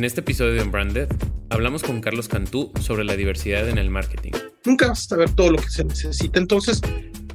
En este episodio de Unbranded hablamos con Carlos Cantú sobre la diversidad en el marketing. Nunca vas a saber todo lo que se necesita, entonces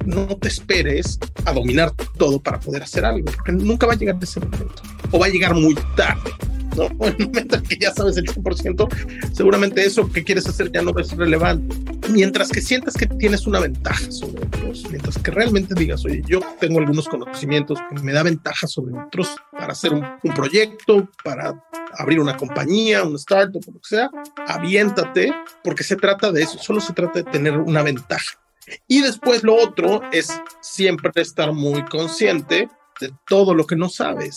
no te esperes a dominar todo para poder hacer algo, porque nunca va a llegar ese momento, o va a llegar muy tarde. ¿No? En el momento en que ya sabes el 100%, seguramente eso que quieres hacer ya no ser relevante. Mientras que sientas que tienes una ventaja sobre otros, mientras que realmente digas, oye, yo tengo algunos conocimientos que me da ventaja sobre otros para hacer un, un proyecto, para abrir una compañía, un startup, lo que sea, aviéntate, porque se trata de eso, solo se trata de tener una ventaja. Y después lo otro es siempre estar muy consciente de todo lo que no sabes.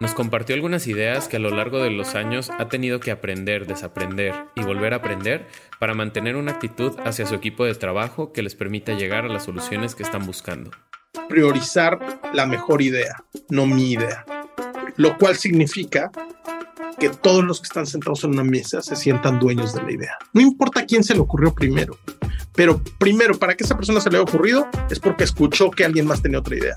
Nos compartió algunas ideas que a lo largo de los años ha tenido que aprender, desaprender y volver a aprender para mantener una actitud hacia su equipo de trabajo que les permita llegar a las soluciones que están buscando. Priorizar la mejor idea, no mi idea. Lo cual significa que todos los que están sentados en una mesa se sientan dueños de la idea. No importa quién se le ocurrió primero, pero primero, para que esa persona se le haya ocurrido, es porque escuchó que alguien más tenía otra idea.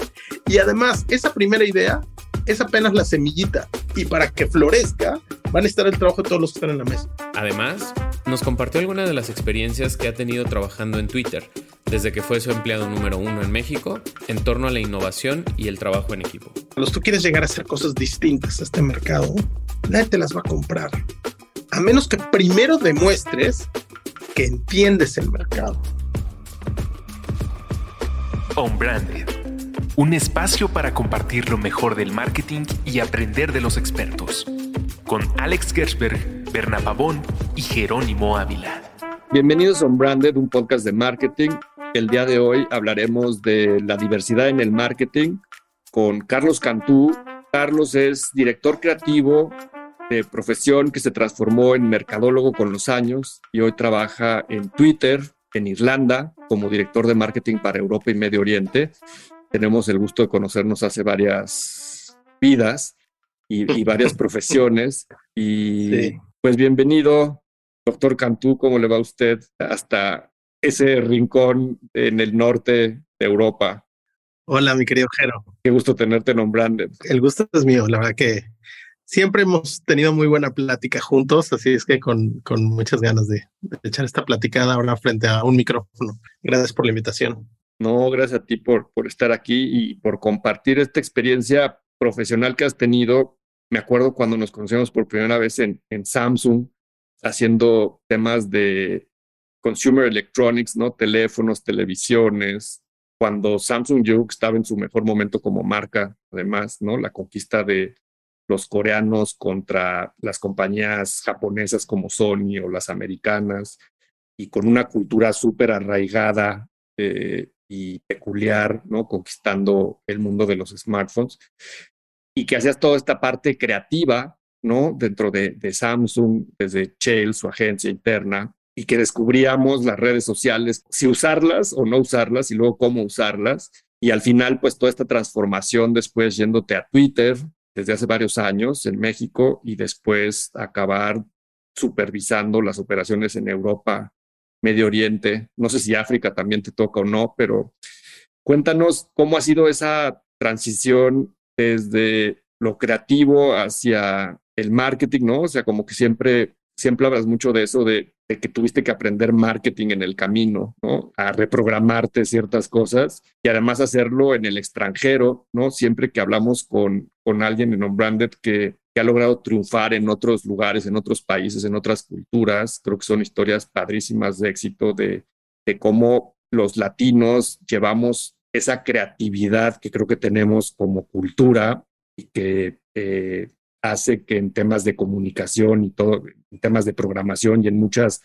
Y además, esa primera idea es apenas la semillita. Y para que florezca, van a estar el trabajo de todos los que están en la mesa. Además, nos compartió algunas de las experiencias que ha tenido trabajando en Twitter, desde que fue su empleado número uno en México, en torno a la innovación y el trabajo en equipo. Cuando tú quieres llegar a hacer cosas distintas a este mercado, nadie te las va a comprar. A menos que primero demuestres que entiendes el mercado. On Branded, un espacio para compartir lo mejor del marketing y aprender de los expertos. Con Alex Gersberg, Berna Pavón y Jerónimo Ávila. Bienvenidos a On Branded, un podcast de marketing. El día de hoy hablaremos de la diversidad en el marketing con Carlos Cantú. Carlos es director creativo de profesión que se transformó en mercadólogo con los años y hoy trabaja en Twitter, en Irlanda, como director de marketing para Europa y Medio Oriente. Tenemos el gusto de conocernos hace varias vidas y, y varias profesiones. Y sí. pues bienvenido, doctor Cantú, ¿cómo le va a usted hasta ese rincón en el norte de Europa? Hola, mi querido Jero. Qué gusto tenerte nombrando. El gusto es mío, la verdad que siempre hemos tenido muy buena plática juntos, así es que con, con muchas ganas de, echar esta platicada ahora frente a un micrófono. Gracias por la invitación. No, gracias a ti por, por estar aquí y por compartir esta experiencia profesional que has tenido. Me acuerdo cuando nos conocimos por primera vez en, en Samsung, haciendo temas de consumer electronics, ¿no? Teléfonos, televisiones, cuando Samsung yo estaba en su mejor momento como marca, además, ¿no? La conquista de los coreanos contra las compañías japonesas como Sony o las americanas, y con una cultura súper arraigada eh, y peculiar, ¿no? Conquistando el mundo de los smartphones, y que hacías toda esta parte creativa, ¿no? Dentro de, Samsung, desde Shell, su agencia interna, y que descubríamos las redes sociales, si usarlas o no usarlas, y luego cómo usarlas. Y al final, pues toda esta transformación después yéndote a Twitter desde hace varios años en México y después acabar supervisando las operaciones en Europa, Medio Oriente. No sé si África también te toca o no, pero cuéntanos cómo ha sido esa transición desde lo creativo hacia el marketing, ¿no? O sea, como que siempre siempre hablas mucho de eso, de, de, que tuviste que aprender marketing en el camino, ¿no? A reprogramarte ciertas cosas y además hacerlo en el extranjero, ¿no? Siempre que hablamos con, con alguien en On-Branded que, que ha logrado triunfar en otros lugares, en otros países, en otras culturas, creo que son historias padrísimas de éxito de, de cómo los latinos llevamos esa creatividad que creo que tenemos como cultura y que eh, hace que en temas de comunicación y todo, en temas de programación y en muchas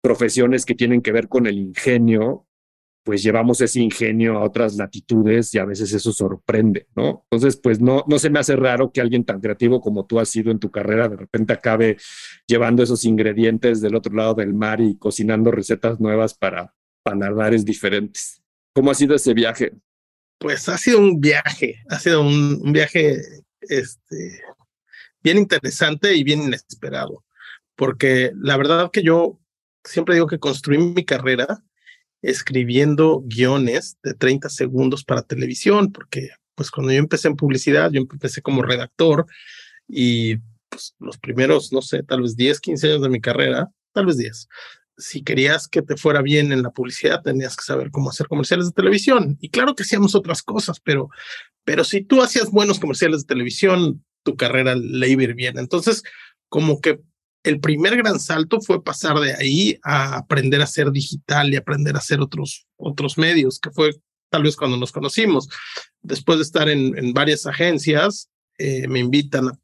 profesiones que tienen que ver con el ingenio, pues llevamos ese ingenio a otras latitudes y a veces eso sorprende, ¿no? Entonces, pues no, no se me hace raro que alguien tan creativo como tú has sido en tu carrera de repente acabe llevando esos ingredientes del otro lado del mar y cocinando recetas nuevas para paladares diferentes. ¿Cómo ha sido ese viaje? Pues ha sido un viaje, ha sido un viaje este, bien interesante y bien inesperado, porque la verdad que yo siempre digo que construí mi carrera escribiendo guiones de 30 segundos para televisión, porque pues cuando yo empecé en publicidad, yo empecé como redactor y pues, los primeros, no sé, tal vez 10, 15 años de mi carrera, tal vez 10. Si querías que te fuera bien en la publicidad, tenías que saber cómo hacer comerciales de televisión. Y claro que hacíamos otras cosas, pero, pero si tú hacías buenos comerciales de televisión, tu carrera le iba a ir bien. Entonces, como que el primer gran salto fue pasar de ahí a aprender a ser digital y aprender a hacer otros, otros medios, que fue tal vez cuando nos conocimos. Después de estar en, varias agencias, eh, me invitan a,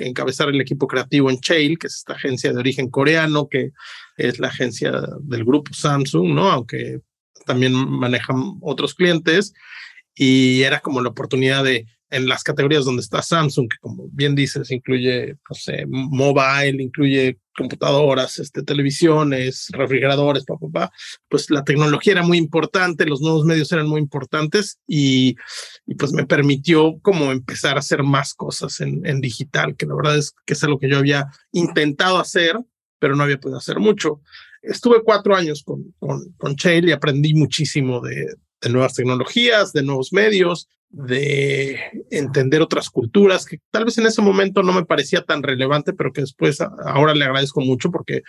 encabezar el equipo creativo en Chail, que es esta agencia de origen coreano, que es la agencia del grupo Samsung, ¿no? Aunque también manejan otros clientes. Y era como la oportunidad de en las categorías donde está Samsung, que como bien dices, incluye, no sé, mobile, incluye computadoras, este, televisiones, refrigeradores, papá, pues la tecnología era muy importante, los nuevos medios eran muy importantes y, y pues me permitió como empezar a hacer más cosas en, digital, que la verdad es que es algo que yo había intentado hacer, pero no había podido hacer mucho. Estuve cuatro años con, con, con y aprendí muchísimo de nuevas tecnologías, de nuevos medios, de entender otras culturas, que tal vez en ese momento no me parecía tan relevante, pero que después ahora le agradezco mucho porque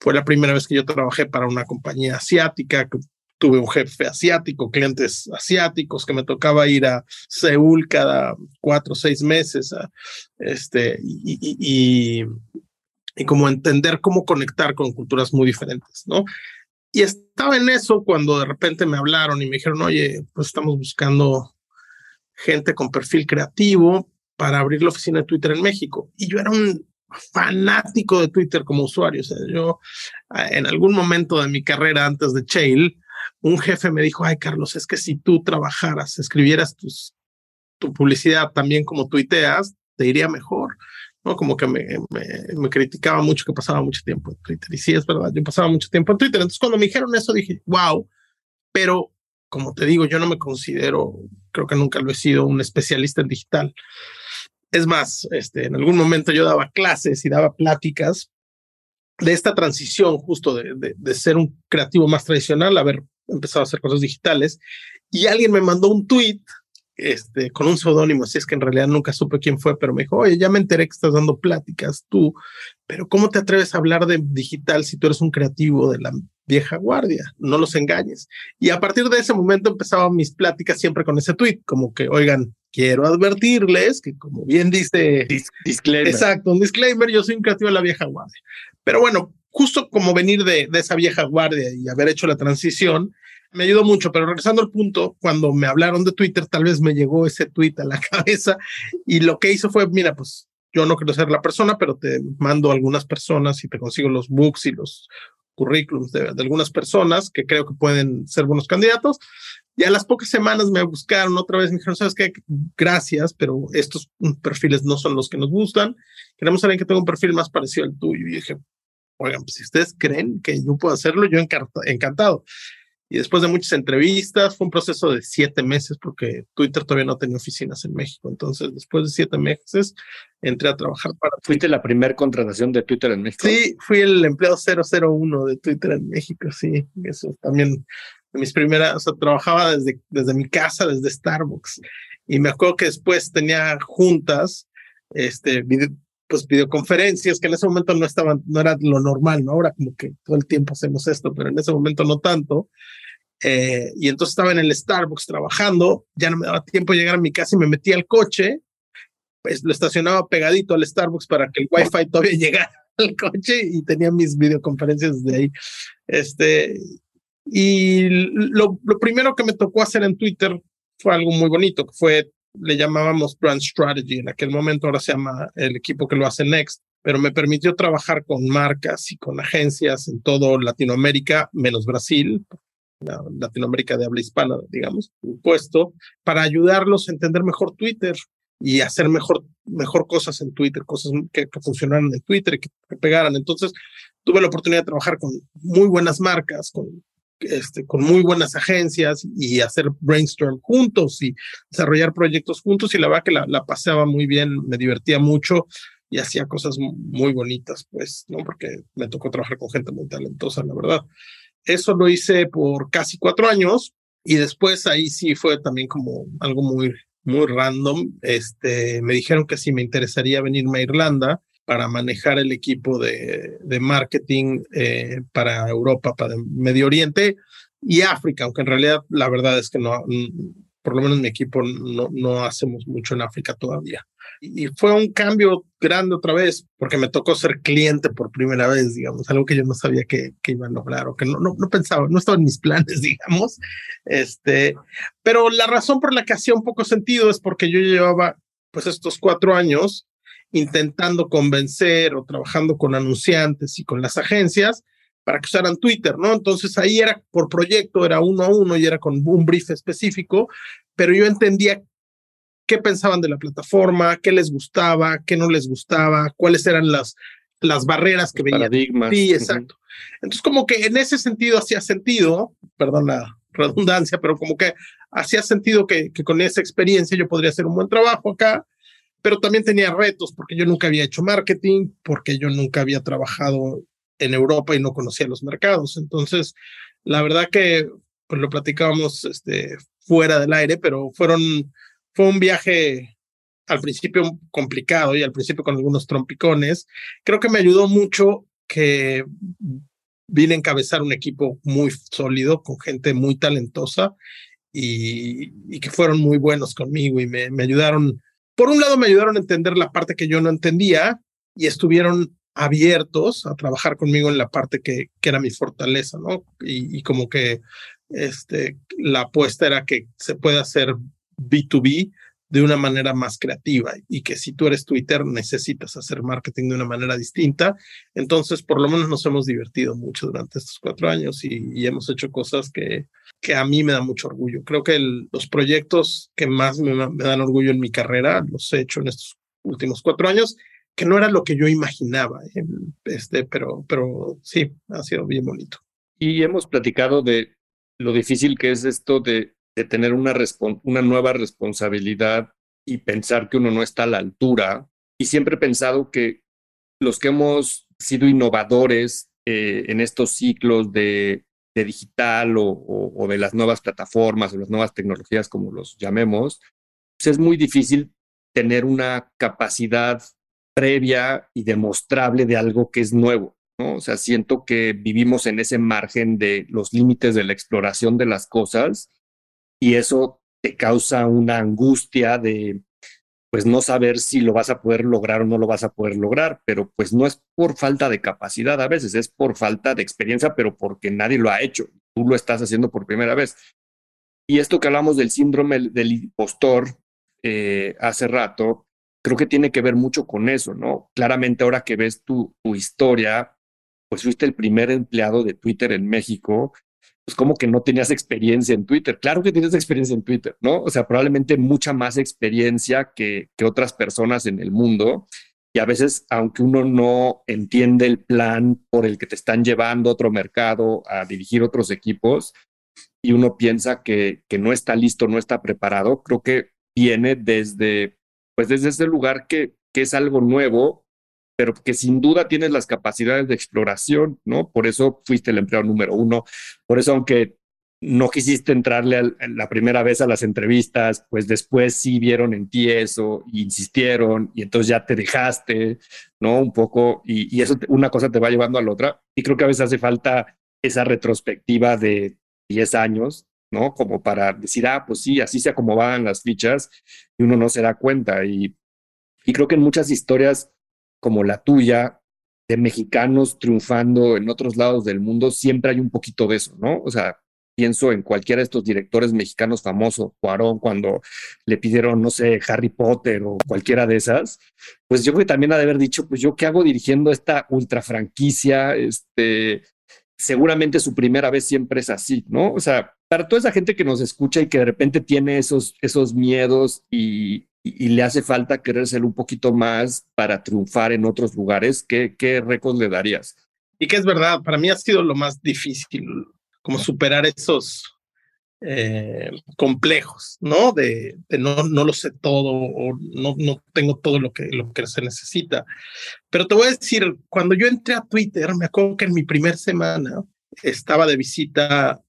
fue la primera vez que yo trabajé para una compañía asiática, que tuve un jefe asiático, clientes asiáticos, que me tocaba ir a Seúl cada cuatro o seis meses, este, y, y, y como entender cómo conectar con culturas muy diferentes, ¿no? Y estaba en eso cuando de repente me hablaron y me dijeron, oye, pues estamos buscando gente con perfil creativo para abrir la oficina de Twitter en México. Y yo era un fanático de Twitter como usuario. O sea, yo en algún momento de mi carrera antes de Chail, un jefe me dijo, ay Carlos, es que si tú trabajaras, escribieras tu publicidad también como tuiteas, te iría mejor. ¿no? Como que me, me, me, criticaba mucho que pasaba mucho tiempo en Twitter. Y sí, es verdad, yo pasaba mucho tiempo en Twitter. Entonces, cuando me dijeron eso, dije, wow, pero como te digo, yo no me considero, creo que nunca lo he sido, un especialista en digital. Es más, este, en algún momento yo daba clases y daba pláticas de esta transición justo de, de, ser un creativo más tradicional, haber empezado a hacer cosas digitales. Y alguien me mandó un tweet este, con un seudónimo, así es que en realidad nunca supe quién fue, pero me dijo, oye, ya me enteré que estás dando pláticas tú, pero ¿cómo te atreves a hablar de digital si tú eres un creativo de la vieja guardia, no los engañes. Y a partir de ese momento empezaba mis pláticas siempre con ese tweet, como que, oigan, quiero advertirles que como bien dice... disclaimer. Exacto, un disclaimer, yo soy un creativo de la vieja guardia. Pero bueno, justo como venir de, de esa vieja guardia y haber hecho la transición, me ayudó mucho, pero regresando al punto, cuando me hablaron de Twitter, tal vez me llegó ese tweet a la cabeza y lo que hizo fue, mira, pues yo no quiero ser la persona, pero te mando algunas personas y te consigo los books y los currículums de, de, algunas personas que creo que pueden ser buenos candidatos. Y a las pocas semanas me buscaron otra vez, me dijeron, ¿sabes qué? Gracias, pero estos perfiles no son los que nos gustan. Queremos saber que tenga un perfil más parecido al tuyo. Y dije, oigan, pues si ustedes creen que yo puedo hacerlo, yo encantado. Y después de muchas entrevistas, fue un proceso de siete meses porque Twitter todavía no tenía oficinas en México. Entonces, después de siete meses, entré a trabajar para... ¿Fuiste la primera contratación de Twitter en México? Sí, fui el empleado 001 de Twitter en México, sí. Eso también, mis primeras, o sea, trabajaba desde, desde mi casa, desde Starbucks. Y me acuerdo que después tenía juntas, este, video, pues videoconferencias que en ese momento no estaban, no era lo normal, ¿no? Ahora como que todo el tiempo hacemos esto, pero en ese momento no tanto. Eh, y entonces estaba en el Starbucks trabajando, ya no me daba tiempo de llegar a mi casa y me metí al coche, pues lo estacionaba pegadito al Starbucks para que el Wi-Fi todavía llegara al coche y tenía mis videoconferencias de ahí. Este, y lo, lo primero que me tocó hacer en Twitter fue algo muy bonito, que fue, le llamábamos Brand Strategy, en aquel momento ahora se llama el equipo que lo hace Next, pero me permitió trabajar con marcas y con agencias en todo Latinoamérica, menos Brasil, Latinoamérica de habla hispana, digamos, un puesto para ayudarlos a entender mejor Twitter y hacer mejor, mejor cosas en Twitter, cosas que, que funcionaran en Twitter y que, que, pegaran. Entonces, tuve la oportunidad de trabajar con muy buenas marcas, con, este, con muy buenas agencias y hacer brainstorm juntos y desarrollar proyectos juntos y la verdad que la, la paseaba muy bien, me divertía mucho y hacía cosas muy bonitas, pues, ¿no? Porque me tocó trabajar con gente muy talentosa, la verdad. Eso lo hice por casi cuatro años y después ahí sí fue también como algo muy, muy random. Este, me dijeron que si me interesaría venirme a Irlanda para manejar el equipo de, de marketing eh, para Europa, para Medio Oriente y África, aunque en realidad la verdad es que no, por lo menos mi equipo no, no hacemos mucho en África todavía. Y fue un cambio grande otra vez, porque me tocó ser cliente por primera vez, digamos, algo que yo no sabía que, que iba a lograr o que no, no, no pensaba, no estaba en mis planes, digamos. Este, pero la razón por la que hacía un poco sentido es porque yo llevaba pues estos cuatro años intentando convencer o trabajando con anunciantes y con las agencias para que usaran Twitter, ¿no? Entonces ahí era por proyecto, era uno a uno y era con un brief específico, pero yo entendía qué pensaban de la plataforma, qué les gustaba, qué no les gustaba, cuáles eran las, las barreras que veían. Paradigmas. Sí, exacto. Entonces como que en ese sentido hacía sentido, perdón la redundancia, pero como que hacía sentido que, que con esa experiencia yo podría hacer un buen trabajo acá, pero también tenía retos porque yo nunca había hecho marketing, porque yo nunca había trabajado en Europa y no conocía los mercados. Entonces, la verdad que pues lo platicábamos este, fuera del aire, pero fueron, fue un viaje al principio complicado y al principio con algunos trompicones. Creo que me ayudó mucho que vine a encabezar un equipo muy sólido, con gente muy talentosa y, que fueron muy buenos conmigo y me, me ayudaron, por un lado me ayudaron a entender la parte que yo no entendía y estuvieron abiertos a trabajar conmigo en la parte que, que era mi fortaleza, ¿no? Y, y, como que este, la apuesta era que se puede hacer B2B de una manera más creativa y que si tú eres Twitter necesitas hacer marketing de una manera distinta. Entonces, por lo menos nos hemos divertido mucho durante estos cuatro años y, hemos hecho cosas que, que a mí me da mucho orgullo. Creo que los proyectos que más me, me dan orgullo en mi carrera los he hecho en estos últimos cuatro años que no era lo que yo imaginaba, ¿eh? este, pero, pero sí, ha sido bien bonito. Y hemos platicado de lo difícil que es esto de, de tener una, una nueva responsabilidad y pensar que uno no está a la altura. Y siempre he pensado que los que hemos sido innovadores eh, en estos ciclos de, de digital o, o, o, de las nuevas plataformas o las nuevas tecnologías, como los llamemos, pues es muy difícil tener una capacidad previa y demostrable de algo que es nuevo. ¿no? O sea, siento que vivimos en ese margen de los límites de la exploración de las cosas y eso te causa una angustia de pues no saber si lo vas a poder lograr o no lo vas a poder lograr, pero pues no es por falta de capacidad a veces, es por falta de experiencia, pero porque nadie lo ha hecho, tú lo estás haciendo por primera vez. Y esto que hablamos del síndrome del impostor eh, hace rato, creo que tiene que ver mucho con eso, ¿no? Claramente ahora que ves tu, tu historia, pues fuiste el primer empleado de Twitter en México, pues como que no tenías experiencia en Twitter. Claro que tienes experiencia en Twitter, ¿no? O sea, probablemente mucha más experiencia que, que otras personas en el mundo. Y a veces, aunque uno no entiende el plan por el que te están llevando a otro mercado, a dirigir otros equipos, y uno piensa que, no está listo, no está preparado, creo que viene desde pues desde ese lugar que, que es algo nuevo, pero que sin duda tienes las capacidades de exploración, ¿no? Por eso fuiste el empleado número uno, por eso aunque no quisiste entrarle a la primera vez a las entrevistas, pues después sí vieron en ti eso, y insistieron, y entonces ya te dejaste, ¿no? Un poco, y, y eso te, una cosa te va llevando a la otra, y creo que a veces hace falta esa retrospectiva de 10 años, ¿no? Como para decir, ah, pues sí, así se acomodaban las fichas y uno no se da cuenta. Y, y creo que en muchas historias como la tuya, de mexicanos triunfando en otros lados del mundo, siempre hay un poquito de eso, ¿no? O sea, pienso en cualquiera de estos directores mexicanos famosos, Cuarón, cuando le pidieron, no sé, Harry Potter o cualquiera de esas, pues yo creo que también ha de haber dicho, pues yo qué hago dirigiendo esta ultra franquicia, este, seguramente su primera vez siempre es así, ¿no? O sea, para toda esa gente que nos escucha y que de repente tiene esos, esos miedos y, y, y le hace falta querer ser un poquito más para triunfar en otros lugares, ¿qué, qué récords le darías? Y que es verdad, para mí ha sido lo más difícil, como superar esos eh, complejos, ¿no? De, de, no, no lo sé todo o no, no tengo todo lo que, lo que se necesita. Pero te voy a decir, cuando yo entré a Twitter, me acuerdo que en mi primera semana estaba de visita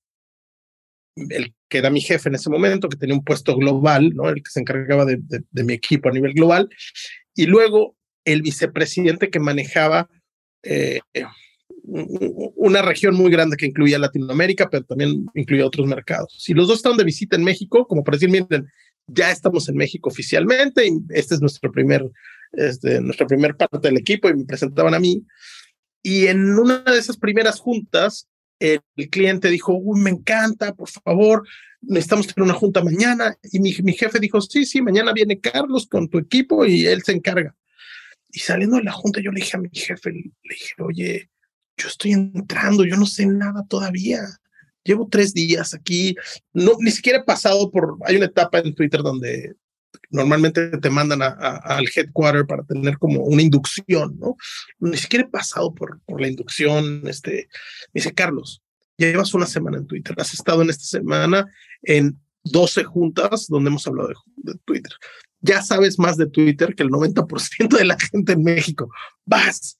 el que era mi jefe en ese momento, que tenía un puesto global, ¿no? El que se encargaba de, de, de mi equipo a nivel global. Y luego el vicepresidente que manejaba eh, una región muy grande que incluía Latinoamérica, pero también incluía otros mercados. Y los dos estaban de visita en México, como para decir, miren, ya estamos en México oficialmente, y este es nuestro primer, este, nuestra primera parte del equipo, y me presentaban a mí. Y en una de esas primeras juntas, el, cliente dijo, Uy, me encanta, por favor, necesitamos tener una junta mañana. Y mi, mi jefe dijo, sí, sí, mañana viene Carlos con tu equipo y él se encarga. Y saliendo de la junta, yo le dije a mi jefe, le dije, oye, yo estoy entrando, yo no sé nada todavía. Llevo tres días aquí, no, ni siquiera he pasado por, hay una etapa en Twitter donde normalmente te mandan al headquarter para tener como una inducción, ¿no? Ni siquiera he pasado por, la inducción, este, me dice, Carlos, llevas una semana en Twitter, has estado en esta semana en 12 juntas donde hemos hablado de, de Twitter. Ya sabes más de Twitter que el 90% de la gente en México. Vas.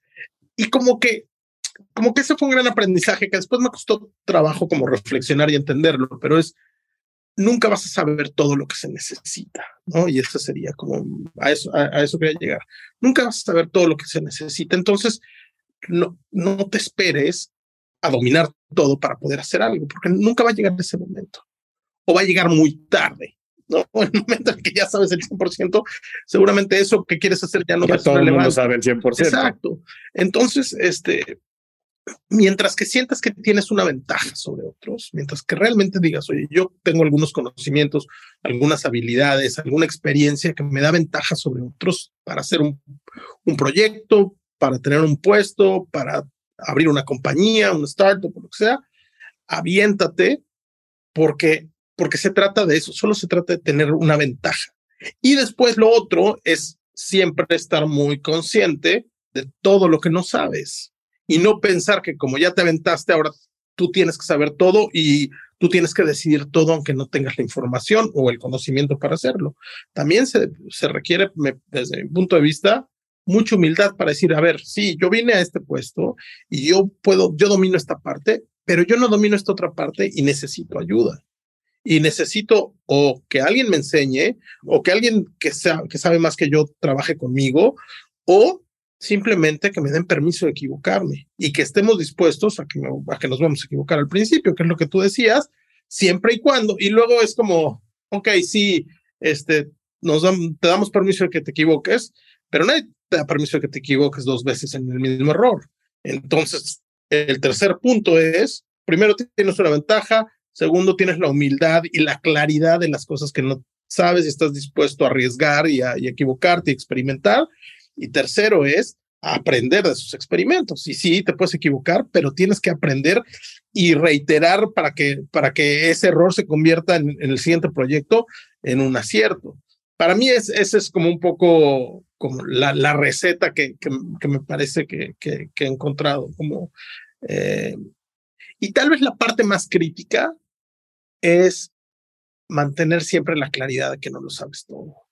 Y como que como que ese fue un gran aprendizaje que después me costó trabajo como reflexionar y entenderlo, pero es, nunca vas a saber todo lo que se necesita, ¿no? Y eso sería como, a eso, a, eso quería llegar. Nunca vas a saber todo lo que se necesita, entonces no, no te esperes a dominar todo para poder hacer algo, porque nunca va a llegar ese momento, o va a llegar muy tarde, ¿no? El momento en que ya sabes el 100%, seguramente eso que quieres hacer ya no ya va a todo el mundo sabe el 100%. Exacto. Entonces, este, mientras que sientas que tienes una ventaja sobre otros, mientras que realmente digas, oye, yo tengo algunos conocimientos, algunas habilidades, alguna experiencia que me da ventaja sobre otros para hacer un, proyecto, para tener un puesto, para abrir una compañía, un startup, lo que sea, aviéntate porque, porque se trata de eso, solo se trata de tener una ventaja. Y después lo otro es siempre estar muy consciente de todo lo que no sabes y no pensar que como ya te aventaste, ahora tú tienes que saber todo y tú tienes que decidir todo aunque no tengas la información o el conocimiento para hacerlo. También se, se requiere, desde mi punto de vista, mucha humildad para decir, a ver, sí, yo vine a este puesto y yo puedo, yo domino esta parte, pero yo no domino esta otra parte y necesito ayuda. Y necesito o que alguien me enseñe o que alguien que, sea, que sabe más que yo trabaje conmigo o simplemente que me den permiso de equivocarme y que estemos dispuestos a que, nos vamos a equivocar al principio, que es lo que tú decías, siempre y cuando, y luego es como, ok, sí, este, nos te damos permiso de que te equivoques, pero nadie te da permiso de que te equivoques dos veces en el mismo error. Entonces, el tercer punto es, primero tienes una ventaja, segundo tienes la humildad y la claridad de las cosas que no sabes y estás dispuesto a arriesgar y a equivocarte y experimentar. Y tercero es aprender de sus experimentos. Y sí, te puedes equivocar, pero tienes que aprender y reiterar para que, para que ese error se convierta en, el siguiente proyecto en un acierto. Para mí es, ese es como un poco como la, la receta que, que, me parece que, que, he encontrado. Como, eh, y tal vez la parte más crítica es mantener siempre la claridad de que no lo sabes todo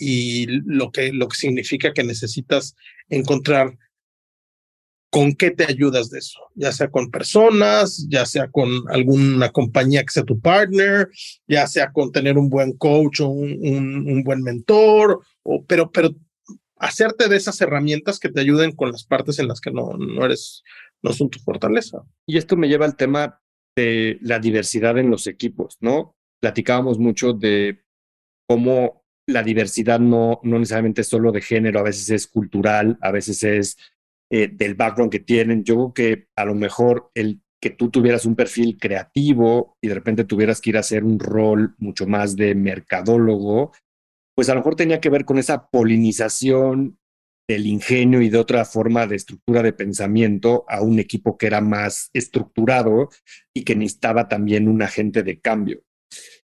y lo que, lo que significa que necesitas encontrar con qué te ayudas de eso, ya sea con personas, ya sea con alguna compañía que sea tu partner, ya sea con tener un buen coach o un, un, buen mentor, o, pero, pero hacerte de esas herramientas que te ayuden con las partes en las que no, no eres, no son tu fortaleza. Y esto me lleva al tema de la diversidad en los equipos, ¿no? Platicábamos mucho de cómo la diversidad no, no necesariamente es solo de género, a veces es cultural, a veces es eh, del background que tienen. Yo creo que a lo mejor el que tú tuvieras un perfil creativo y de repente tuvieras que ir a hacer un rol mucho más de mercadólogo, pues a lo mejor tenía que ver con esa polinización del ingenio y de otra forma de estructura de pensamiento a un equipo que era más estructurado y que necesitaba también un agente de cambio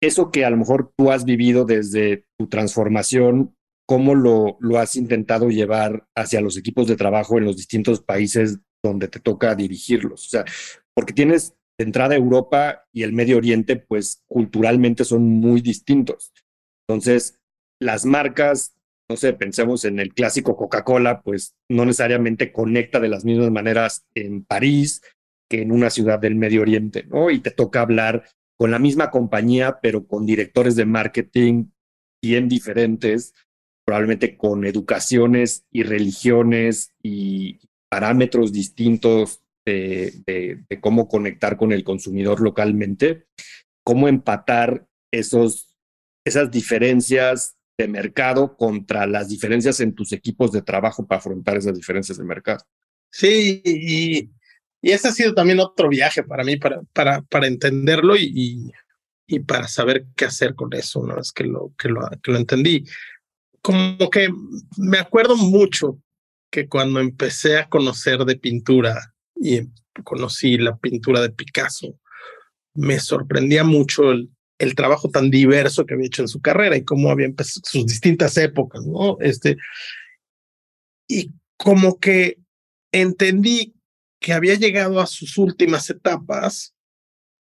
eso que a lo mejor tú has vivido desde tu transformación, ¿cómo lo, lo has intentado llevar hacia los equipos de trabajo en los distintos países donde te toca dirigirlos? O sea, porque tienes de entrada Europa y el Medio Oriente, pues culturalmente son muy distintos. Entonces, las marcas, no sé, pensemos en el clásico Coca-Cola, pues no necesariamente conecta de las mismas maneras en París que en una ciudad del Medio Oriente, ¿no? Y te toca hablar con la misma compañía, pero con directores de marketing bien diferentes. probablemente con educaciones y religiones y parámetros distintos de, cómo conectar con el consumidor localmente, cómo empatar esos, esas diferencias de mercado contra las diferencias en tus equipos de trabajo para afrontar esas diferencias de mercado. Sí, y, y ese ha sido también otro viaje para mí, para, para, para entenderlo y, y, para saber qué hacer con eso una vez que lo, que lo, que lo entendí. Como que me acuerdo mucho que cuando empecé a conocer de pintura y conocí la pintura de Picasso, me sorprendía mucho el, el trabajo tan diverso que había hecho en su carrera y cómo había empezado sus distintas épocas, ¿no? Este, y como que entendí que había llegado a sus últimas etapas,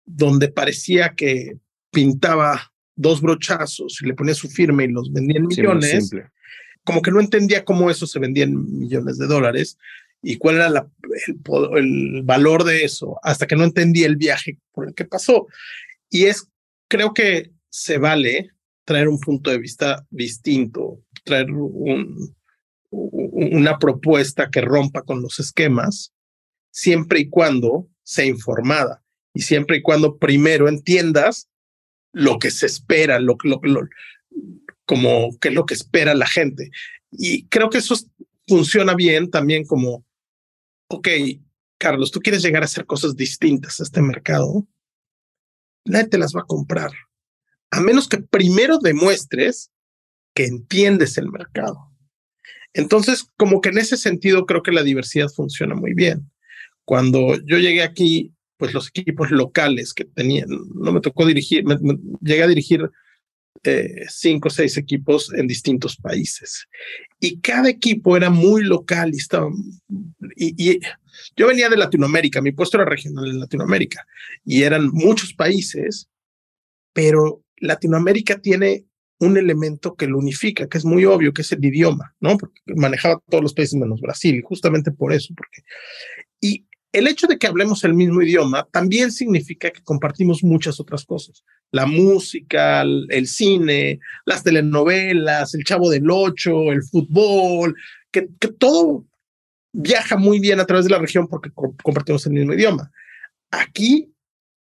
donde parecía que pintaba dos brochazos y le ponía su firma y los vendía en millones, como que no entendía cómo eso se vendía en millones de dólares y cuál era la, el, el, valor de eso, hasta que no entendí el viaje por el que pasó. Y es, creo que se vale traer un punto de vista distinto, traer un, una propuesta que rompa con los esquemas siempre y cuando sea informada y siempre y cuando primero entiendas lo que se espera, lo, lo, como es lo que espera la gente. Y creo que eso funciona bien también como, ok, Carlos, tú quieres llegar a hacer cosas distintas a este mercado, nadie te las va a comprar, a menos que primero demuestres que entiendes el mercado. Entonces, como que en ese sentido creo que la diversidad funciona muy bien. Cuando yo llegué aquí, pues los equipos locales que tenían, no me tocó dirigir, me, llegué a dirigir eh, cinco o seis equipos en distintos países. Y cada equipo era muy local y estaba. Y, y, yo venía de Latinoamérica, mi puesto era regional en Latinoamérica, y eran muchos países, pero Latinoamérica tiene un elemento que lo unifica, que es muy obvio, que es el idioma, ¿no? Porque manejaba todos los países menos Brasil, justamente por eso, porque. Y el hecho de que hablemos el mismo idioma también significa que compartimos muchas otras cosas. La música, el, cine, las telenovelas, el chavo del ocho, el fútbol, que, todo viaja muy bien a través de la región porque compartimos el mismo idioma. Aquí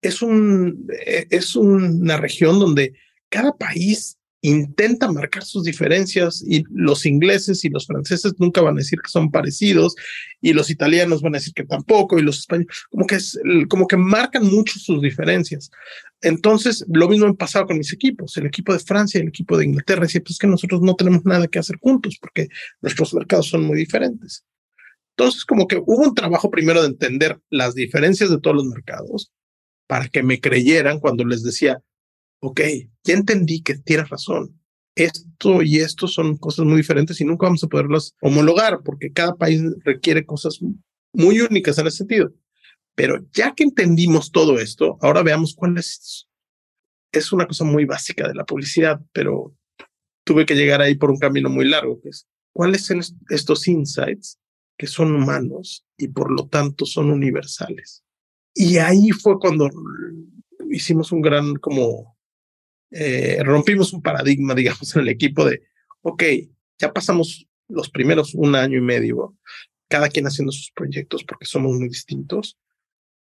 es, un, e, es una región donde cada país intenta marcar sus diferencias y los ingleses y los franceses nunca van a decir que son parecidos y los italianos van a decir que tampoco y los españoles como que como que marcan mucho sus diferencias. Entonces, lo mismo ha pasado con mis equipos, el equipo de Francia y el equipo de Inglaterra, decía, pues que nosotros no tenemos nada que hacer juntos porque nuestros mercados son muy diferentes. Entonces, como que hubo un trabajo primero de entender las diferencias de todos los mercados para que me creyeran cuando les decía, ok, ya entendí que tienes razón. Esto y esto son cosas muy diferentes y nunca vamos a poderlas homologar porque cada país requiere cosas muy únicas en ese sentido. Pero ya que entendimos todo esto, ahora veamos cuál es. Es una cosa muy básica de la publicidad, pero tuve que llegar ahí por un camino muy largo, que es cuáles son estos insights que son humanos y por lo tanto son universales. Y ahí fue cuando hicimos un gran como eh, rompimos un paradigma, digamos, en el equipo de, ok, ya pasamos los primeros un año y medio, cada quien haciendo sus proyectos porque somos muy distintos,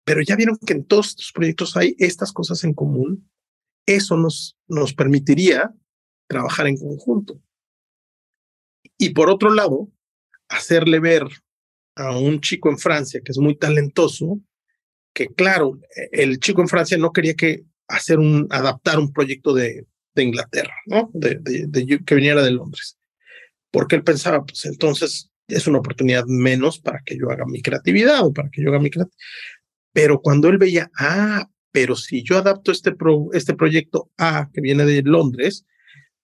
pero ya vieron que en todos estos proyectos hay estas cosas en común. Eso nos, nos permitiría trabajar en conjunto. Y por otro lado, hacerle ver a un chico en Francia que es muy talentoso, que claro, el chico en Francia no quería que hacer un, adaptar un proyecto de, de Inglaterra, ¿no? De, de, que viniera de Londres. Porque él pensaba, pues entonces es una oportunidad menos para que yo haga mi creatividad o para que yo haga mi creatividad. Pero cuando él veía, ah, pero si yo adapto este, pro, este proyecto A que viene de Londres,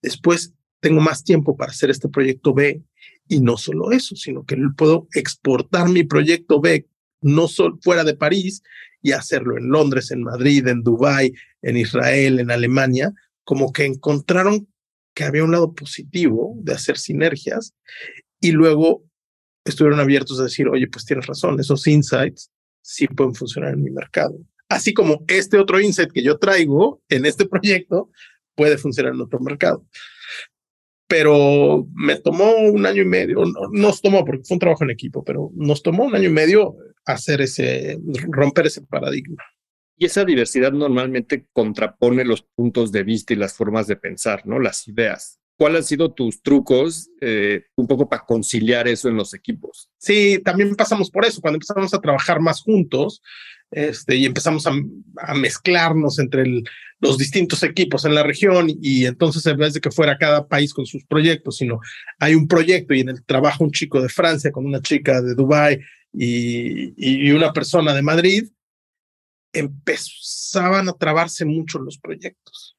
después tengo más tiempo para hacer este proyecto B. Y no solo eso, sino que puedo exportar mi proyecto B no solo fuera de París y hacerlo en Londres, en Madrid, en Dubái, en Israel, en Alemania, como que encontraron que había un lado positivo de hacer sinergias y luego estuvieron abiertos a decir, oye, pues tienes razón, esos insights sí pueden funcionar en mi mercado. Así como este otro insight que yo traigo en este proyecto puede funcionar en otro mercado. Pero me tomó un año y medio, nos tomó porque fue un trabajo en equipo, pero nos tomó un año y medio hacer ese, romper ese paradigma. Y esa diversidad normalmente contrapone los puntos de vista y las formas de pensar, ¿no? Las ideas. ¿Cuáles han sido tus trucos eh, un poco para conciliar eso en los equipos? Sí, también pasamos por eso. Cuando empezamos a trabajar más juntos este, y empezamos a, mezclarnos entre los distintos equipos en la región y entonces en vez de que fuera cada país con sus proyectos, sino hay un proyecto y en el trabajo un chico de Francia con una chica de Dubái y, y una persona de Madrid, empezaban a trabarse mucho los proyectos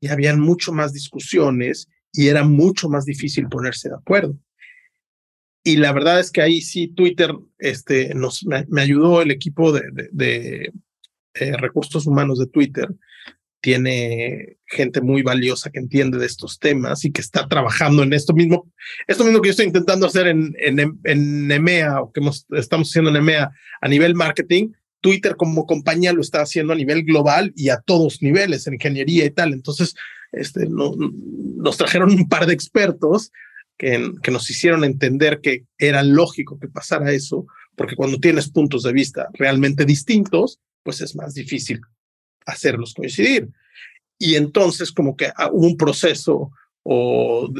y habían mucho más discusiones y era mucho más difícil ponerse de acuerdo. Y la verdad es que ahí sí Twitter este, nos, me, ayudó el equipo de, de, eh, recursos humanos de Twitter. Tiene gente muy valiosa que entiende de estos temas y que está trabajando en esto mismo, esto mismo que yo estoy intentando hacer en, en, en EMEA o que estamos haciendo en EMEA a nivel marketing. Twitter como compañía lo está haciendo a nivel global y a todos niveles, en ingeniería y tal. Entonces, este, no, nos trajeron un par de expertos que, nos hicieron entender que era lógico que pasara eso, porque cuando tienes puntos de vista realmente distintos, pues es más difícil hacerlos coincidir. Y entonces como que ah, hubo un proceso o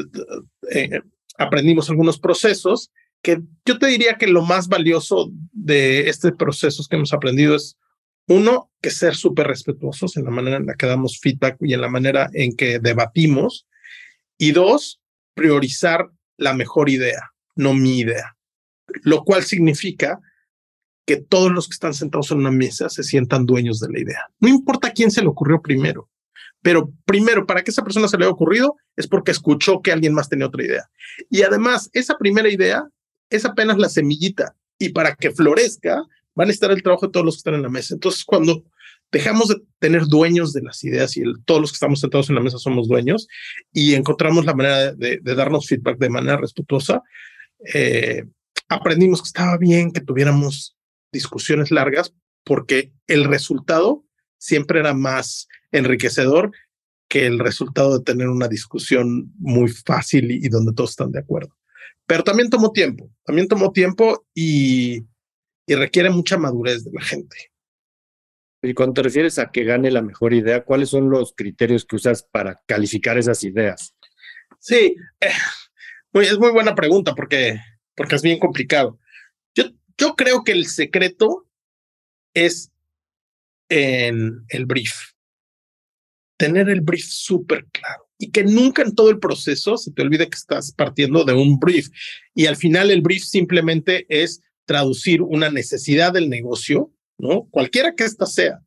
eh, aprendimos algunos procesos que yo te diría que lo más valioso de este proceso que hemos aprendido es uno, que ser súper respetuosos en la manera en la que damos feedback y en la manera en que debatimos. Y dos, priorizar la mejor idea, no mi idea. Lo cual significa que todos los que están sentados en una mesa se sientan dueños de la idea. No importa quién se le ocurrió primero, pero primero, para que esa persona se le haya ocurrido, es porque escuchó que alguien más tenía otra idea. Y además, esa primera idea es apenas la semillita. Y para que florezca, van a estar el trabajo de todos los que están en la mesa. Entonces, cuando dejamos de tener dueños de las ideas y todos los que estamos sentados en la mesa somos dueños y encontramos la manera de, darnos feedback de manera respetuosa, eh, aprendimos que estaba bien que tuviéramos discusiones largas porque el resultado siempre era más enriquecedor que el resultado de tener una discusión muy fácil y donde todos están de acuerdo. Pero también tomó tiempo, también tomó tiempo y y requiere mucha madurez de la gente. Y cuando te refieres a que gane la mejor idea, ¿cuáles son los criterios que usas para calificar esas ideas? Sí, eh, es muy buena pregunta porque, porque es bien complicado. Yo, yo creo que el secreto es en el brief. Tener el brief súper claro y que nunca en todo el proceso se te olvide que estás partiendo de un brief y al final el brief simplemente es traducir una necesidad del negocio, ¿no? Cualquiera que ésta sea,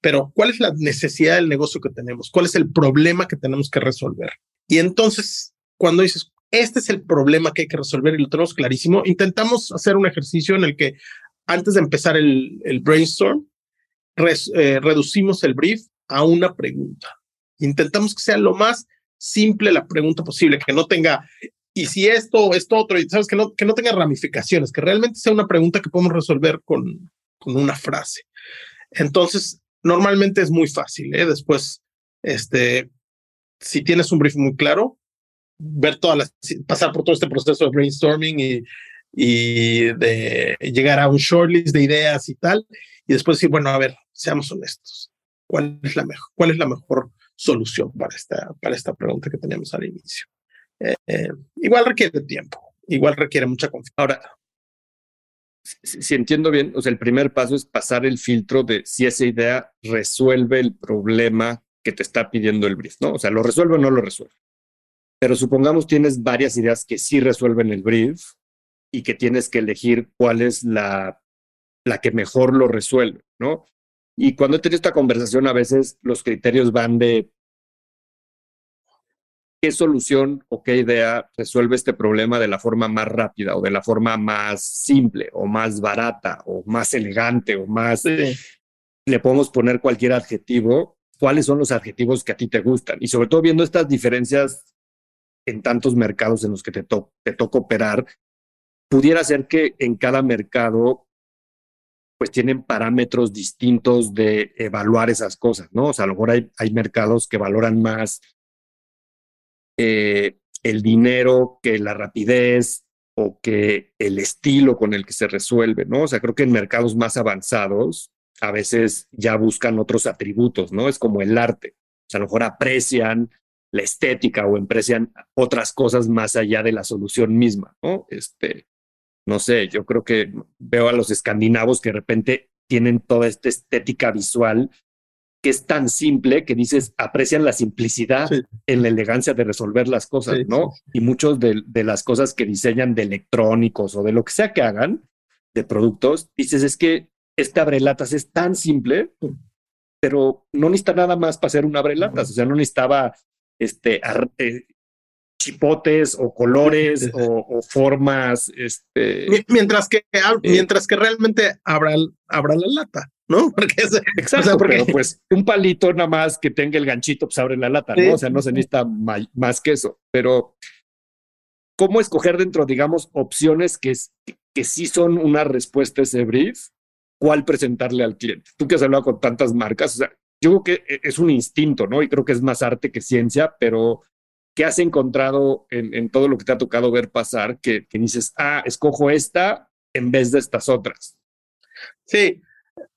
pero ¿cuál es la necesidad del negocio que tenemos? ¿Cuál es el problema que tenemos que resolver? Y entonces, cuando dices, este es el problema que hay que resolver y lo tenemos clarísimo, intentamos hacer un ejercicio en el que antes de empezar el, el brainstorm, eh, reducimos el brief a una pregunta. Intentamos que sea lo más simple la pregunta posible, que no tenga y si esto esto otro, y sabes que no, que no tenga ramificaciones, que realmente sea una pregunta que podemos resolver con, con una frase. Entonces, normalmente es muy fácil, ¿eh? Después, este, si tienes un brief muy claro, ver todas pasar por todo este proceso de brainstorming y, y de llegar a un shortlist de ideas y tal, y después decir, bueno, a ver, seamos honestos, ¿cuál es la mejor, cuál es la mejor solución para esta, para esta pregunta que teníamos al inicio? Eh, igual requiere tiempo, igual requiere mucha confianza. Ahora, si, entiendo bien, o sea, el primer paso es pasar el filtro de si esa idea resuelve el problema que te está pidiendo el brief, ¿no? O sea, ¿lo resuelve o no lo resuelve? Pero supongamos tienes varias ideas que sí resuelven el brief y que tienes que elegir cuál es la, la que mejor lo resuelve, ¿no? Y cuando he tenido esta conversación, a veces los criterios van de qué solución o qué idea resuelve este problema de la forma más rápida o de la forma más simple o más barata o más elegante o más... Le podemos poner cualquier adjetivo. ¿Cuáles son los adjetivos que a ti te gustan? Y sobre todo viendo estas diferencias en tantos mercados en los que te, te toca operar, pudiera ser que en cada mercado pues tienen parámetros distintos de evaluar esas cosas, ¿no? O sea, a lo mejor hay, hay mercados que valoran más eh, el dinero que la rapidez o que el estilo con el que se resuelve, ¿no? O sea, creo que en mercados más avanzados a veces ya buscan otros atributos, ¿no? Es como el arte. O sea, a lo mejor aprecian la estética o aprecian otras cosas más allá de la solución misma, ¿no? Este, no sé, yo creo que veo a los escandinavos que de repente tienen toda esta estética visual que es tan simple que dices, aprecian la simplicidad en la elegancia de resolver las cosas, ¿no? Y muchos de, de, las cosas que diseñan de electrónicos o de lo que sea que hagan, de productos, dices, es que este abrelatas es tan simple, pero no necesita nada más para hacer un abrelatas, o sea, no necesitaba este, eh, chipotes o colores o, formas. Este, mientras, que, eh, mientras que realmente abra, abra la lata. ¿No? Porque es, Exacto, porque pues un palito nada más que tenga el ganchito, pues abre la lata, ¿no? O sea, no se necesita más que eso. Pero, ¿cómo escoger dentro, digamos, opciones que, que sí son una respuesta a ese brief? ¿Cuál presentarle al cliente? Tú que has hablado con tantas marcas, o sea, yo creo que e, es un instinto, ¿no? Y creo que es más arte que ciencia, pero ¿qué has encontrado en, en todo lo que te ha tocado ver pasar que, que dices, ah, escojo esta en vez de estas otras? Sí,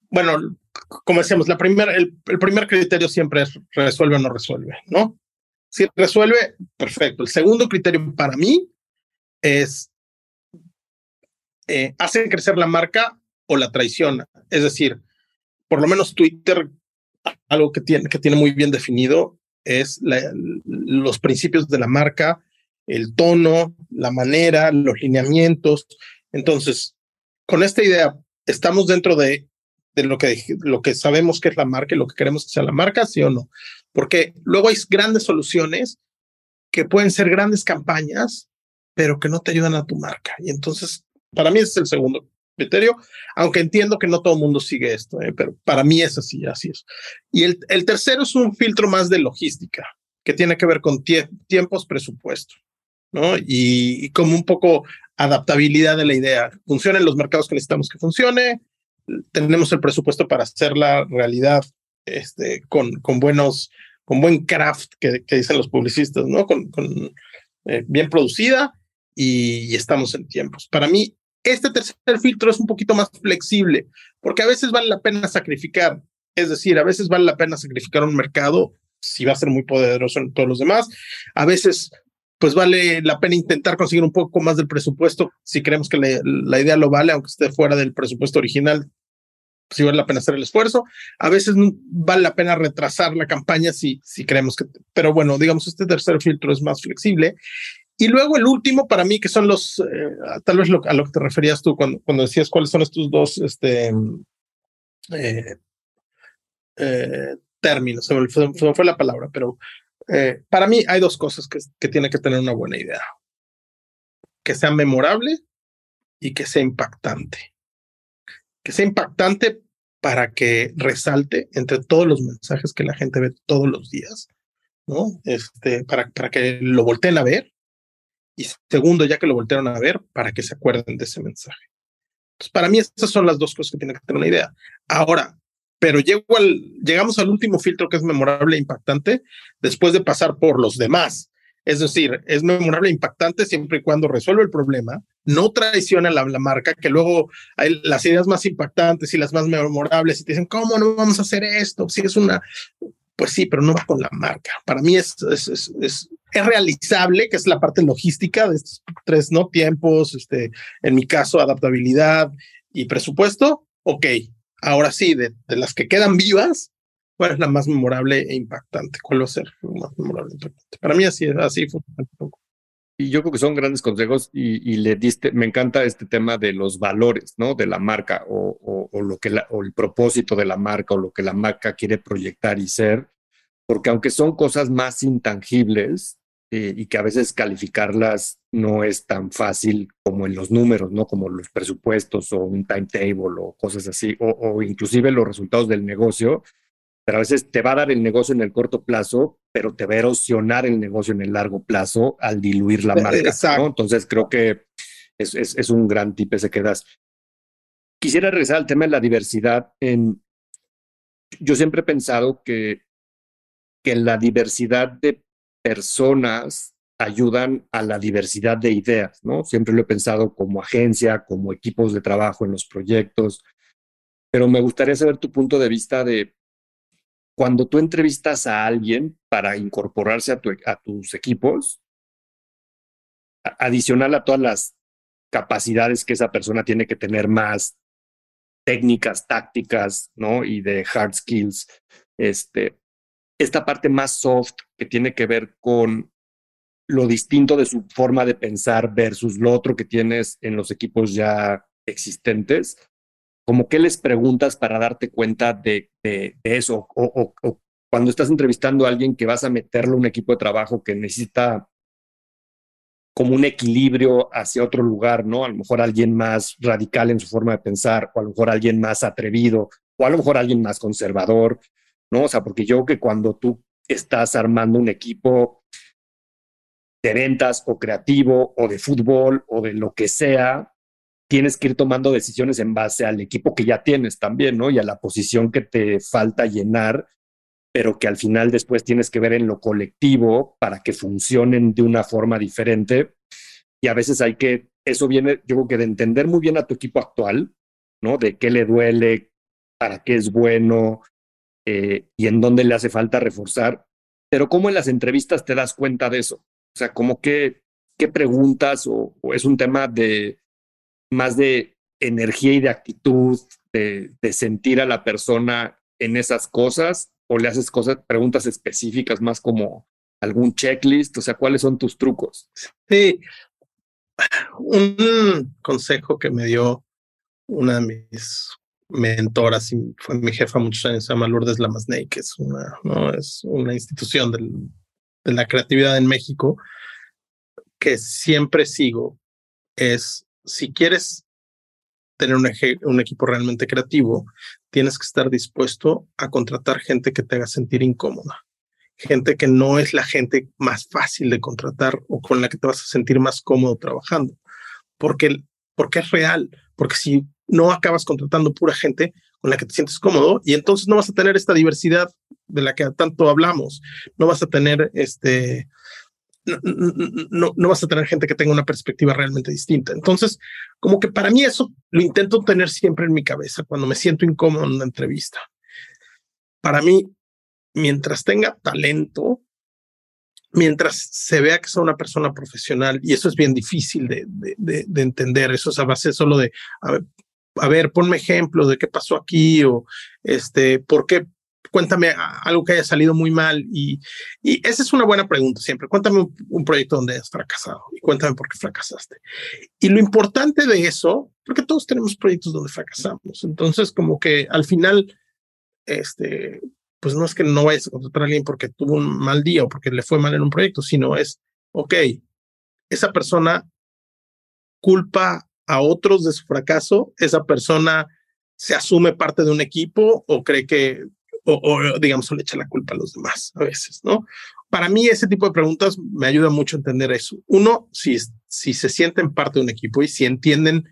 bueno, como decíamos, la primera, el, primer criterio siempre es resuelve o no resuelve, ¿no? Si resuelve, perfecto. El segundo criterio para mí es eh, crecer la marca o la traiciona. Es decir, por lo menos Twitter, algo que tiene, que tiene muy bien definido es los principios de la marca, el tono, la manera, los lineamientos. Entonces, con esta idea, estamos dentro de de lo que, lo que sabemos que es la marca y lo que queremos que sea la marca, sí o no. Porque luego hay grandes soluciones que pueden ser grandes campañas, pero que no te ayudan a tu marca. Y entonces, para mí ese es el segundo criterio, aunque entiendo que no todo el mundo sigue esto, ¿eh? pero para mí es así, así es. Y el, el tercero es un filtro más de logística, que tiene que ver con tiempos, presupuesto, ¿no? Y, y, como un poco adaptabilidad de la idea. Funciona en los mercados que necesitamos que funcione, tenemos el presupuesto para hacerla realidad este, con, con buenos, con buen craft que, dicen los publicistas, ¿no? Con, con eh, bien producida y, estamos en tiempos. Para mí, este tercer filtro es un poquito más flexible, porque a veces vale la pena sacrificar, es decir, a veces vale la pena sacrificar un mercado si va a ser muy poderoso en todos los demás, a veces pues vale la pena intentar conseguir un poco más del presupuesto si creemos que la idea lo vale, aunque esté fuera del presupuesto original, si vale la pena hacer el esfuerzo. A veces vale la pena retrasar la campaña si, si creemos que, pero bueno, digamos, este tercer filtro es más flexible. Y luego el último para mí, que son los, eh, tal vez a lo que te referías tú cuando, cuando decías cuáles son estos dos este, eh, eh, términos, se me, fue, la palabra, pero para mí hay dos cosas que, que tiene que tener una buena idea. Que sea memorable y que sea impactante que sea impactante para que resalte entre todos los mensajes que la gente ve todos los días, ¿no? Este, para, para que lo volteen a ver. Y segundo, ya que lo voltearon a ver, para que se acuerden de ese mensaje. Entonces, para mí, esas son las dos cosas que tienen que tener una idea. Ahora, pero llego al, llegamos al último filtro que es memorable e impactante después de pasar por los demás. Es decir, es memorable e impactante siempre y cuando resuelve el problema, no traiciona la, la marca, que luego hay las ideas más impactantes y las más memorables y te dicen, ¿cómo no vamos a hacer esto? Si es una, pues sí, pero no va con la marca. Para mí es, es, es, es, realizable, que es la parte logística de estos tres ¿no? tiempos, este, en mi caso, adaptabilidad y presupuesto. Ok, ahora sí, de, de las que quedan vivas, ¿Cuál es la más memorable e impactante? ¿Cuál va a ser más memorable e impactante? Para mí así, así fue. Y yo creo que son grandes consejos y, le diste, me encanta este tema de los valores, ¿no? De la marca o, o, lo que o el propósito de la marca o lo que la marca quiere proyectar y ser, porque aunque son cosas más intangibles eh, y que a veces calificarlas no es tan fácil como en los números, ¿no? Como los presupuestos o un timetable o cosas así, o, o inclusive los resultados del negocio, pero a veces te va a dar el negocio en el corto plazo, pero te va a erosionar el negocio en el largo plazo al diluir la marca. ¿no? Entonces creo que es, es, es, un gran tip ese que das. Quisiera regresar al tema de la diversidad. En, yo siempre he pensado que, que la diversidad de personas ayudan a la diversidad de ideas, ¿no? Siempre lo he pensado como agencia, como equipos de trabajo en los proyectos, pero me gustaría saber tu punto de vista de cuando tú entrevistas a alguien para incorporarse a, a tus equipos, adicional a todas las capacidades que esa persona tiene que tener más técnicas, tácticas, ¿no? Y de hard skills, este, esta parte más soft que tiene que ver con lo distinto de su forma de pensar versus lo otro que tienes en los equipos ya existentes, como qué les preguntas para darte cuenta de, eso, o, o, cuando estás entrevistando a alguien que vas a meterlo a un equipo de trabajo que necesita como un equilibrio hacia otro lugar, ¿no? A lo mejor alguien más radical en su forma de pensar, o a lo mejor alguien más atrevido, o a lo mejor alguien más conservador, ¿no? O sea, porque yo creo que cuando tú estás armando un equipo de ventas o creativo o de fútbol o de lo que sea, tienes que ir tomando decisiones en base al equipo que ya tienes también, ¿no? Y a la posición que te falta llenar, pero que al final después tienes que ver en lo colectivo para que funcionen de una forma diferente. Y a veces hay que, eso viene, yo creo que de entender muy bien a tu equipo actual, ¿no? De qué le duele, para qué es bueno, eh, y en dónde le hace falta reforzar. Pero ¿cómo en las entrevistas te das cuenta de eso? O sea, ¿cómo que, qué preguntas o, es un tema de más de energía y de actitud, de, sentir a la persona en esas cosas o le haces cosas, preguntas específicas más como algún checklist? O sea, ¿cuáles son tus trucos? Sí, un consejo que me dio una de mis mentora, fue mi jefa muchos años, se llama Lourdes Lamasney, que es una, es una institución de la creatividad en México, que siempre sigo, es si quieres tener un, equipo realmente creativo, tienes que estar dispuesto a contratar gente que te haga sentir incómoda. Gente que no es la gente más fácil de contratar o con la que te vas a sentir más cómodo trabajando. Porque, porque es real. Porque si no acabas contratando pura gente con la que te sientes cómodo y entonces no vas a tener esta diversidad de la que tanto hablamos, no vas a tener este, no, no, vas a tener gente que tenga una perspectiva realmente distinta. Entonces, como que para mí eso lo intento tener siempre en mi cabeza cuando me siento incómodo en una entrevista. Para mí, mientras tenga talento, mientras se vea que es una persona profesional, y eso es bien difícil de, de, de, entender, eso es a base solo de, a ver, a ver, ponme ejemplo de qué pasó aquí o este, por qué, cuéntame algo que haya salido muy mal. Y, y esa es una buena pregunta siempre. Cuéntame un, proyecto donde has fracasado y cuéntame por qué fracasaste. Y lo importante de eso, porque todos tenemos proyectos donde fracasamos. Entonces, como que al final, este, pues no es que no vayas a contratar a alguien porque tuvo un mal día o porque le fue mal en un proyecto, sino es, ok, esa persona culpa a otros de su fracaso, esa persona se asume parte de un equipo o cree que, o, digamos, le echa la culpa a los demás a veces, ¿no? Para mí ese tipo de preguntas me ayuda mucho a entender eso. Uno, si, si se sienten parte de un equipo y si entienden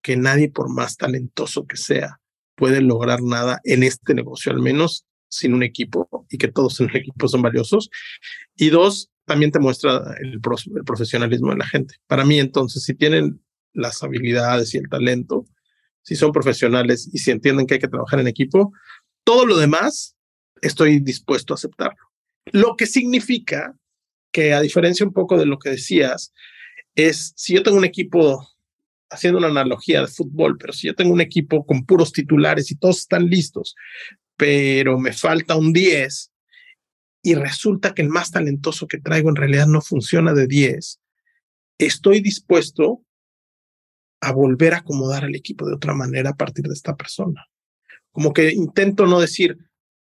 que nadie, por más talentoso que sea, puede lograr nada en este negocio, al menos sin un equipo, y que todos en el equipo son valiosos. Y dos, también te muestra el, el profesionalismo de la gente. Para mí, entonces, si tienen las habilidades y el talento, si son profesionales y si entienden que hay que trabajar en equipo, todo lo demás estoy dispuesto a aceptarlo. Lo que significa que a diferencia un poco de lo que decías, es si yo tengo un equipo, haciendo una analogía de fútbol, pero si yo tengo un equipo con puros titulares y todos están listos, pero me falta un 10 y resulta que el más talentoso que traigo en realidad no funciona de 10, estoy dispuesto a volver a acomodar al equipo de otra manera a partir de esta persona. Como que intento no decir,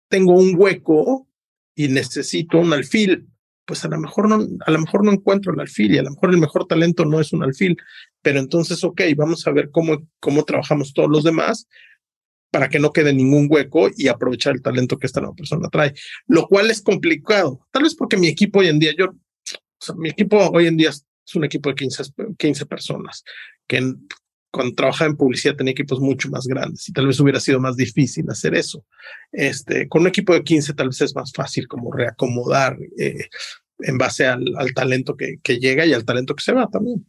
tengo un hueco y necesito un alfil. Pues a lo mejor no, a lo mejor no encuentro el alfil y a lo mejor el mejor talento no es un alfil, pero entonces, ok, vamos a ver cómo, cómo trabajamos todos los demás para que no quede ningún hueco y aprovechar el talento que esta nueva persona trae, lo cual es complicado. Tal vez porque mi equipo hoy en día, yo, mi equipo hoy en día es un equipo de 15, 15 personas, que cuando trabajaba en publicidad tenía equipos mucho más grandes y tal vez hubiera sido más difícil hacer eso. Este, con un equipo de 15 tal vez es más fácil como reacomodar eh, en base al, talento que, llega y al talento que se va también.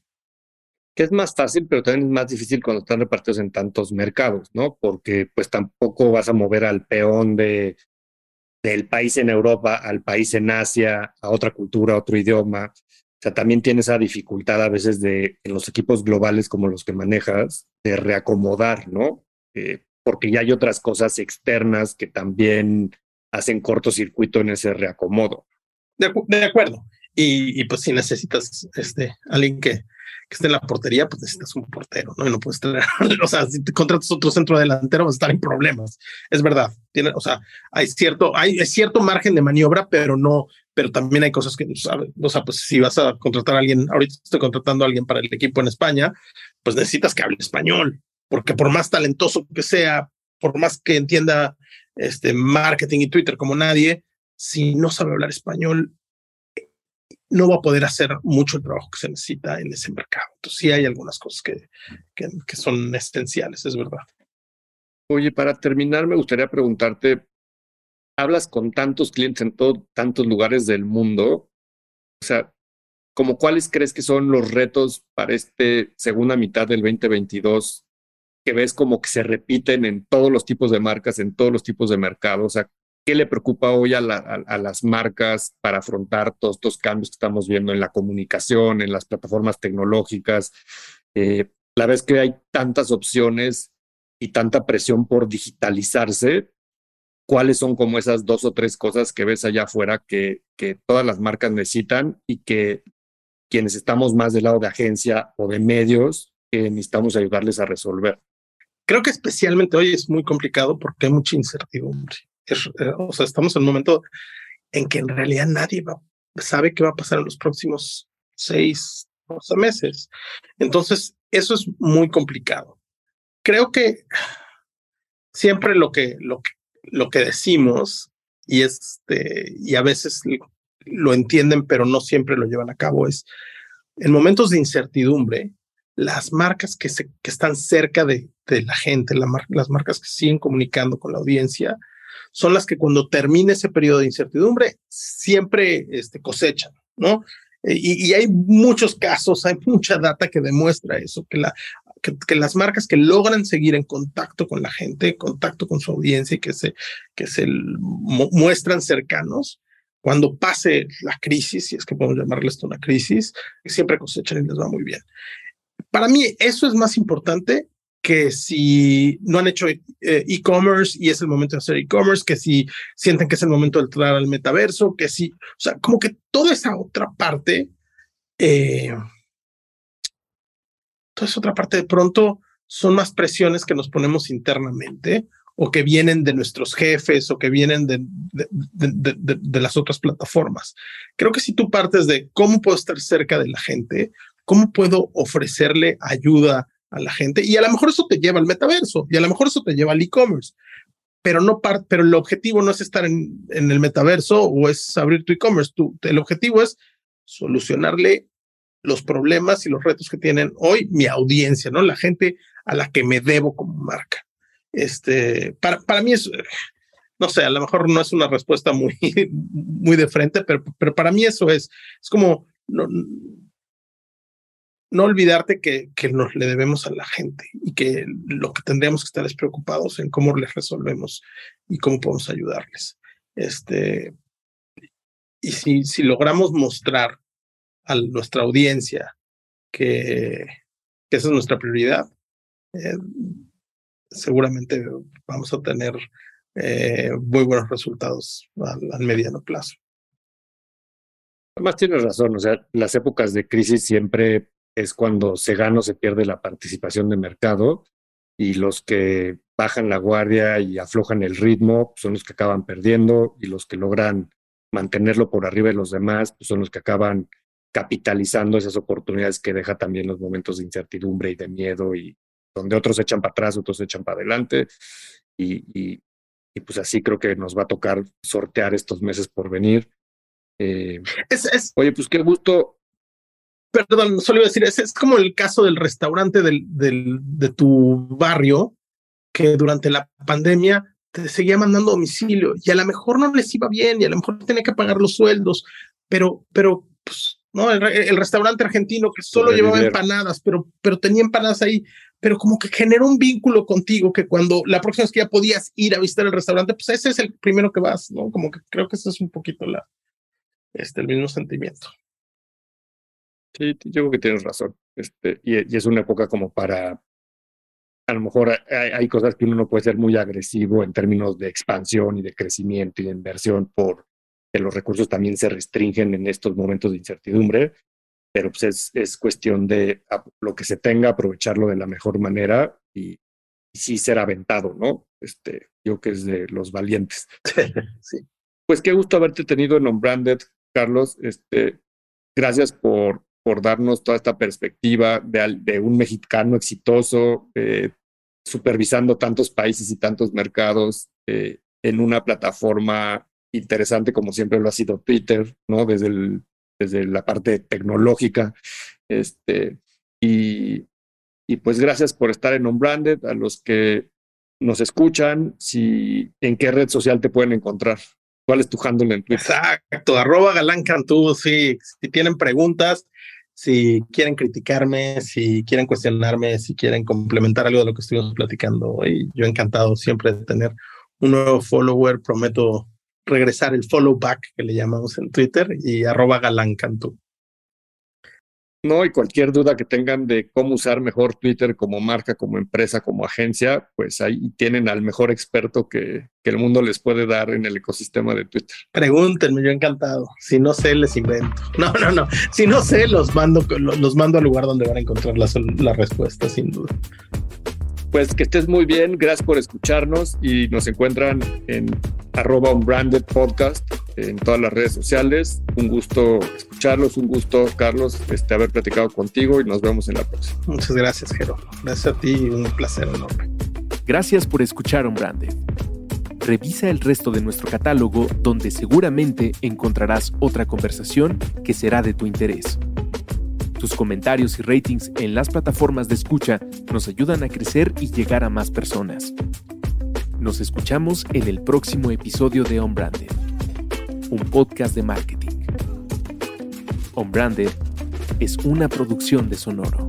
Que es más fácil, pero también es más difícil cuando están repartidos en tantos mercados, ¿no? Porque pues tampoco vas a mover al peón de del país en Europa al país en Asia, a otra cultura, a otro idioma. O sea, también tiene esa dificultad a veces de, en los equipos globales como los que manejas, de reacomodar, ¿no? Eh, porque ya hay otras cosas externas que también hacen cortocircuito en ese reacomodo. De, acuerdo. Y, pues si necesitas este, alguien que, que esté en la portería, pues necesitas un portero, ¿no? Y no puedes tener, o sea, si te contratas otro centro delantero, vas a estar en problemas. Es verdad. Tiene, o sea, hay cierto, hay, cierto margen de maniobra, pero no, pero también hay cosas que, o sea, pues si vas a contratar a alguien, ahorita estoy contratando a alguien para el equipo en España, pues necesitas que hable español, porque por más talentoso que sea, por más que entienda este marketing y Twitter como nadie, si no sabe hablar español, no va a poder hacer mucho el trabajo que se necesita en ese mercado. Entonces sí hay algunas cosas que, que, son esenciales, es verdad. Oye, para terminar, me gustaría preguntarte, hablas con tantos clientes en tantos lugares del mundo, o sea, ¿como cuáles crees que son los retos para esta segunda mitad del 2022 que ves como que se repiten en todos los tipos de marcas, en todos los tipos de mercados? O sea, ¿Qué le preocupa hoy a, las marcas para afrontar todos estos cambios que estamos viendo en la comunicación, en las plataformas tecnológicas? Eh, la vez que hay tantas opciones y tanta presión por digitalizarse, ¿cuáles son como esas dos o tres cosas que ves allá afuera que, todas las marcas necesitan y que quienes estamos más del lado de agencia o de medios, que necesitamos ayudarles a resolver? Creo que especialmente hoy es muy complicado porque hay mucha incertidumbre. Eh, o sea, estamos en un momento en que en realidad nadie sabe qué va a pasar en los próximos seis, doce meses. Entonces, eso es muy complicado. Creo que siempre lo que, lo que, lo que decimos, y, este, y a veces lo entienden, pero no siempre lo llevan a cabo, es en momentos de incertidumbre, las marcas que, se, que están cerca de, de la gente, las marcas que siguen comunicando con la audiencia, son las que cuando termine ese periodo de incertidumbre siempre este, cosechan, ¿no? Eh, y, hay muchos casos, hay mucha data que demuestra eso, que, la, que, las marcas que logran seguir en contacto con la gente, en contacto con su audiencia y que se, que se muestran cercanos, cuando pase la crisis, si es que podemos llamarle esto una crisis, siempre cosechan y les va muy bien. Para mí eso es más importante que si no han hecho eh, e-commerce y es el momento de hacer e-commerce, que si sienten que es el momento de entrar al metaverso, que si, o sea, como que toda esa otra parte, eh, toda esa otra parte de pronto son más presiones que nos ponemos internamente o que vienen de nuestros jefes o que vienen de, de, de, de, las otras plataformas. Creo que si tú partes de cómo puedo estar cerca de la gente, cómo puedo ofrecerle ayuda a la gente y a lo mejor eso te lleva al metaverso y a lo mejor eso te lleva al e-commerce, pero no pero el objetivo no es estar en, en el metaverso o es abrir tu e-commerce, el objetivo es solucionarle los problemas y los retos que tienen hoy mi audiencia, ¿no? La gente a la que me debo como marca. Este, para, para mí es, no sé, a lo mejor no es una respuesta muy, muy de frente, pero, pero para mí eso es, es como, no, no olvidarte que, que nos le debemos a la gente y que lo que tendríamos que estar es preocupados en cómo les resolvemos y cómo podemos ayudarles. Este, y si, si logramos mostrar a nuestra audiencia que, esa es nuestra prioridad, eh, seguramente vamos a tener eh, muy buenos resultados al, mediano plazo. Además tienes razón, o sea, las épocas de crisis siempre es cuando se gana o se pierde la participación de mercado y los que bajan la guardia y aflojan el ritmo pues, son los que acaban perdiendo y los que logran mantenerlo por arriba de los demás pues, son los que acaban capitalizando esas oportunidades que deja también los momentos de incertidumbre y de miedo y donde otros echan para atrás, otros echan para adelante y, y, pues así creo que nos va a tocar sortear estos meses por venir. Eh, oye, pues qué gusto, perdón, solo iba a decir, es, es como el caso del restaurante del, del, de tu barrio, que durante la pandemia te seguía mandando domicilio y a lo mejor no les iba bien y a lo mejor tenía que pagar los sueldos, pero, pero, pues, ¿no? El, restaurante argentino que solo llevaba empanadas, pero, pero tenía empanadas ahí, pero como que generó un vínculo contigo que cuando la próxima vez que ya podías ir a visitar el restaurante, pues ese es el primero que vas, ¿no? Como que creo que ese es un poquito la, este, el mismo sentimiento. Sí, yo creo que tienes razón. Este, y, es una época como para, a lo mejor hay, cosas que uno no puede ser muy agresivo en términos de expansión y de crecimiento y de inversión por que los recursos también se restringen en estos momentos de incertidumbre, pero pues es, es cuestión de lo que se tenga, aprovecharlo de la mejor manera y, sí ser aventado, ¿no? Este, yo que es de los valientes. sí. Pues qué gusto haberte tenido en Unbranded, Carlos. Este, gracias por, por darnos toda esta perspectiva de, un mexicano exitoso, eh, supervisando tantos países y tantos mercados eh, en una plataforma interesante como siempre lo ha sido Twitter, ¿no? Desde, desde la parte tecnológica. Este, y, y pues gracias por estar en Unbranded, a los que nos escuchan, si, en qué red social te pueden encontrar. ¿Cuál es tu handle en Twitter? Exacto, arroba Galán Cantú, sí. Si tienen preguntas, si quieren criticarme, si quieren cuestionarme, si quieren complementar algo de lo que estuvimos platicando hoy, yo encantado siempre de tener un nuevo follower, prometo regresar el follow back que le llamamos en Twitter y arroba Galán Cantú. No, y cualquier duda que tengan de cómo usar mejor Twitter como marca, como empresa, como agencia, pues ahí tienen al mejor experto que, que el mundo les puede dar en el ecosistema de Twitter. Pregúntenme, yo encantado. Si no sé, les invento. No, no, no. Si no sé, los mando, los mando al lugar donde van a encontrar la, la respuesta, sin duda. Pues que estés muy bien, gracias por escucharnos y nos encuentran en arroba unbranded podcast en todas las redes sociales. Un gusto escucharlos, un gusto, Carlos, este, haber platicado contigo y nos vemos en la próxima. Muchas gracias, Jero. Gracias a ti y un placer enorme. Gracias por escuchar Unbranded. Revisa el resto de nuestro catálogo donde seguramente encontrarás otra conversación que será de tu interés. Tus comentarios y ratings en las plataformas de escucha nos ayudan a crecer y llegar a más personas. Nos escuchamos en el próximo episodio de On Branded, un podcast de marketing. On Branded es una producción de Sonoro.